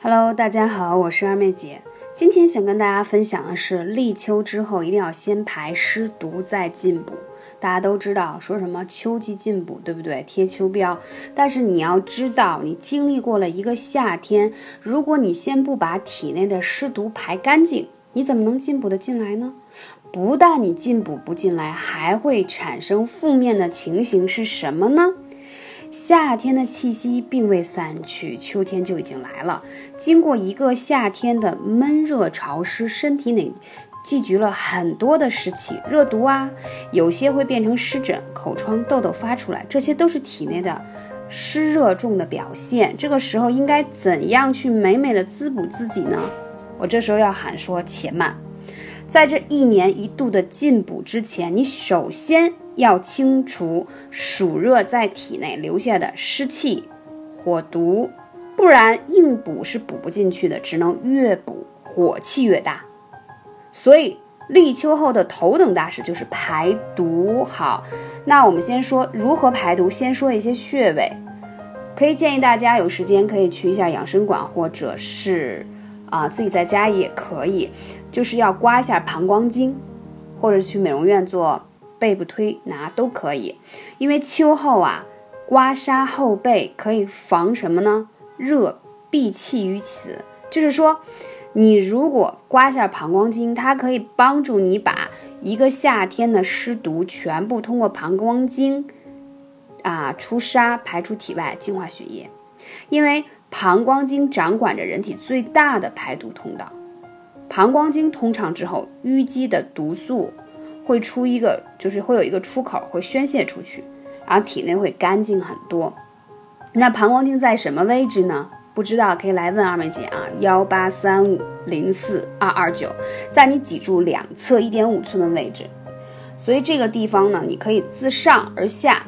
Hello，大家好，我是二妹姐。今天想跟大家分享的是，立秋之后一定要先排湿毒再进补。大家都知道说什么秋季进补，对不对？贴秋膘。但是你要知道，你经历过了一个夏天，如果你先不把体内的湿毒排干净，你怎么能进补的进来呢？不但你进补不进来，还会产生负面的情形是什么呢？夏天的气息并未散去，秋天就已经来了。经过一个夏天的闷热潮湿，身体内积聚了很多的湿气、热毒啊，有些会变成湿疹、口疮、痘痘发出来，这些都是体内的湿热重的表现。这个时候应该怎样去美美的滋补自己呢？我这时候要喊说：且慢，在这一年一度的进补之前，你首先。要清除暑热在体内留下的湿气、火毒，不然硬补是补不进去的，只能越补火气越大。所以立秋后的头等大事就是排毒。好，那我们先说如何排毒，先说一些穴位，可以建议大家有时间可以去一下养生馆，或者是啊自己在家也可以，就是要刮一下膀胱经，或者去美容院做。背部推拿都可以，因为秋后啊，刮痧后背可以防什么呢？热闭气于此，就是说，你如果刮下膀胱经，它可以帮助你把一个夏天的湿毒全部通过膀胱经啊出痧排出体外，净化血液。因为膀胱经掌管着人体最大的排毒通道，膀胱经通畅之后，淤积的毒素。会出一个，就是会有一个出口，会宣泄出去，然后体内会干净很多。那膀胱经在什么位置呢？不知道可以来问二妹姐啊，幺八三五零四二二九，在你脊柱两侧一点五寸的位置。所以这个地方呢，你可以自上而下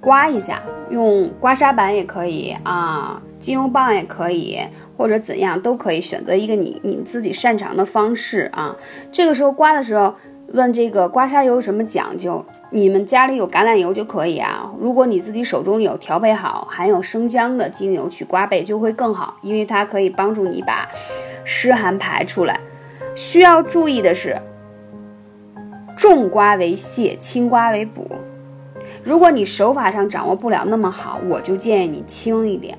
刮一下，用刮痧板也可以啊，精油棒也可以，或者怎样都可以，选择一个你你自己擅长的方式啊。这个时候刮的时候。问这个刮痧油有什么讲究？你们家里有橄榄油就可以啊。如果你自己手中有调配好含有生姜的精油去刮背就会更好，因为它可以帮助你把湿寒排出来。需要注意的是，重刮为泻，轻刮为补。如果你手法上掌握不了那么好，我就建议你轻一点，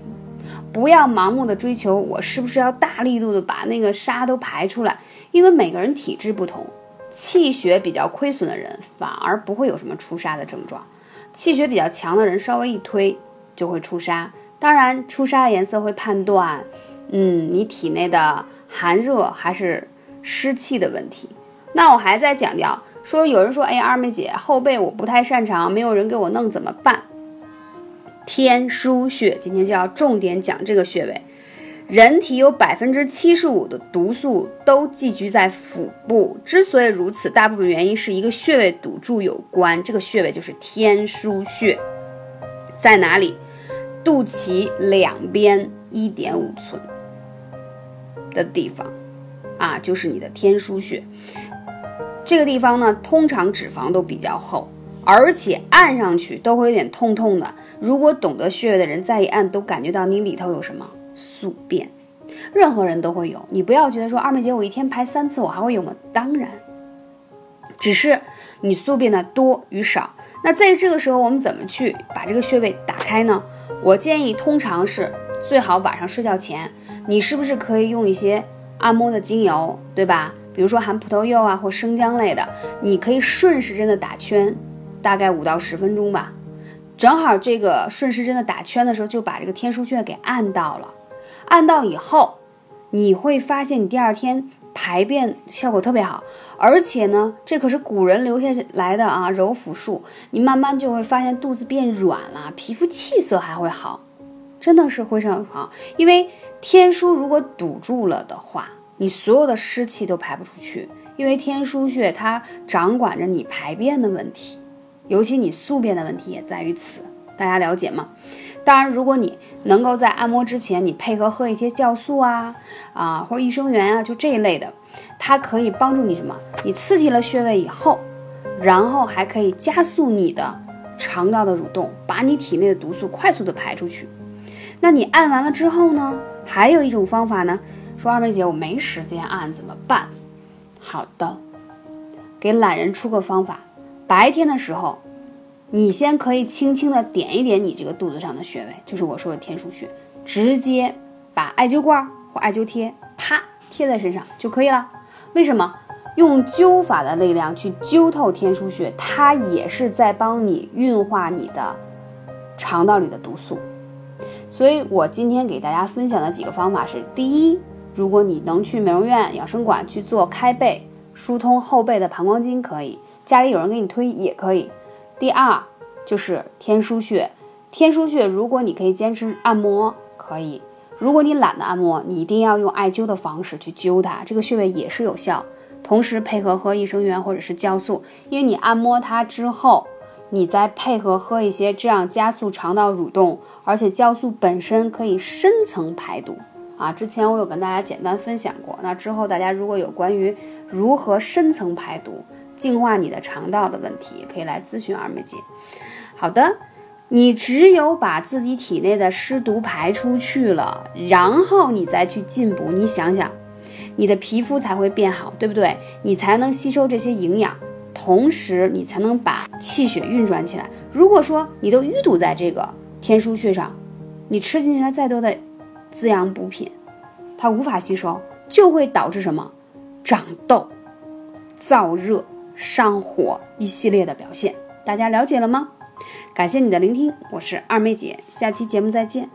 不要盲目的追求我是不是要大力度的把那个痧都排出来，因为每个人体质不同。气血比较亏损的人反而不会有什么出痧的症状，气血比较强的人稍微一推就会出痧。当然，出痧的颜色会判断，嗯，你体内的寒热还是湿气的问题。那我还在强调说，有人说，哎，二妹姐后背我不太擅长，没有人给我弄怎么办？天枢穴，今天就要重点讲这个穴位。人体有百分之七十五的毒素都寄居在腹部，之所以如此，大部分原因是一个穴位堵住有关。这个穴位就是天枢穴，在哪里？肚脐两边一点五寸的地方，啊，就是你的天枢穴。这个地方呢，通常脂肪都比较厚，而且按上去都会有点痛痛的。如果懂得穴位的人再一按，都感觉到你里头有什么。宿便，任何人都会有。你不要觉得说二妹姐我一天排三次，我还会有吗？当然，只是你宿便的多与少。那在这个时候，我们怎么去把这个穴位打开呢？我建议，通常是最好晚上睡觉前，你是不是可以用一些按摩的精油，对吧？比如说含葡萄柚啊或生姜类的，你可以顺时针的打圈，大概五到十分钟吧。正好这个顺时针的打圈的时候，就把这个天枢穴给按到了。按到以后，你会发现你第二天排便效果特别好，而且呢，这可是古人留下来的啊揉腹术，你慢慢就会发现肚子变软了，皮肤气色还会好，真的是非常好。因为天枢如果堵住了的话，你所有的湿气都排不出去，因为天枢穴它掌管着你排便的问题，尤其你宿便的问题也在于此，大家了解吗？当然，如果你能够在按摩之前，你配合喝一些酵素啊，啊或者益生元啊，就这一类的，它可以帮助你什么？你刺激了穴位以后，然后还可以加速你的肠道的蠕动，把你体内的毒素快速的排出去。那你按完了之后呢？还有一种方法呢，说二妹姐我没时间按怎么办？好的，给懒人出个方法，白天的时候，你先可以轻轻的点一点你这个肚子上的穴位，就是我说的天枢穴，直接把艾灸罐或艾灸贴啪贴在身上就可以了。为什么？用灸法的力量去灸透天枢穴，它也是在帮你运化你的肠道里的毒素。所以我今天给大家分享的几个方法是：第一，如果你能去美容院、养生馆去做开背、疏通后背的膀胱经，可以；家里有人给你推也可以。第二就是天枢穴，天枢穴如果你可以坚持按摩，可以；如果你懒得按摩，你一定要用艾灸的方式去灸它，这个穴位也是有效。同时配合喝益生元或者是酵素，因为你按摩它之后，你再配合喝一些，这样加速肠道蠕动，而且酵素本身可以深层排毒啊。之前我有跟大家简单分享过，那之后大家如果有关于如何深层排毒、净化你的肠道的问题，可以来咨询二妹姐。好的，你只有把自己体内的湿毒排出去了，然后你再去进补，你想想。你的皮肤才会变好，对不对？你才能吸收这些营养，同时你才能把气血运转起来。如果说你都淤堵在这个天枢穴上，你吃进去了再多的滋养补品，它无法吸收，就会导致什么？长痘、燥热、上火一系列的表现。大家了解了吗？感谢你的聆听，我是二妹姐，下期节目再见。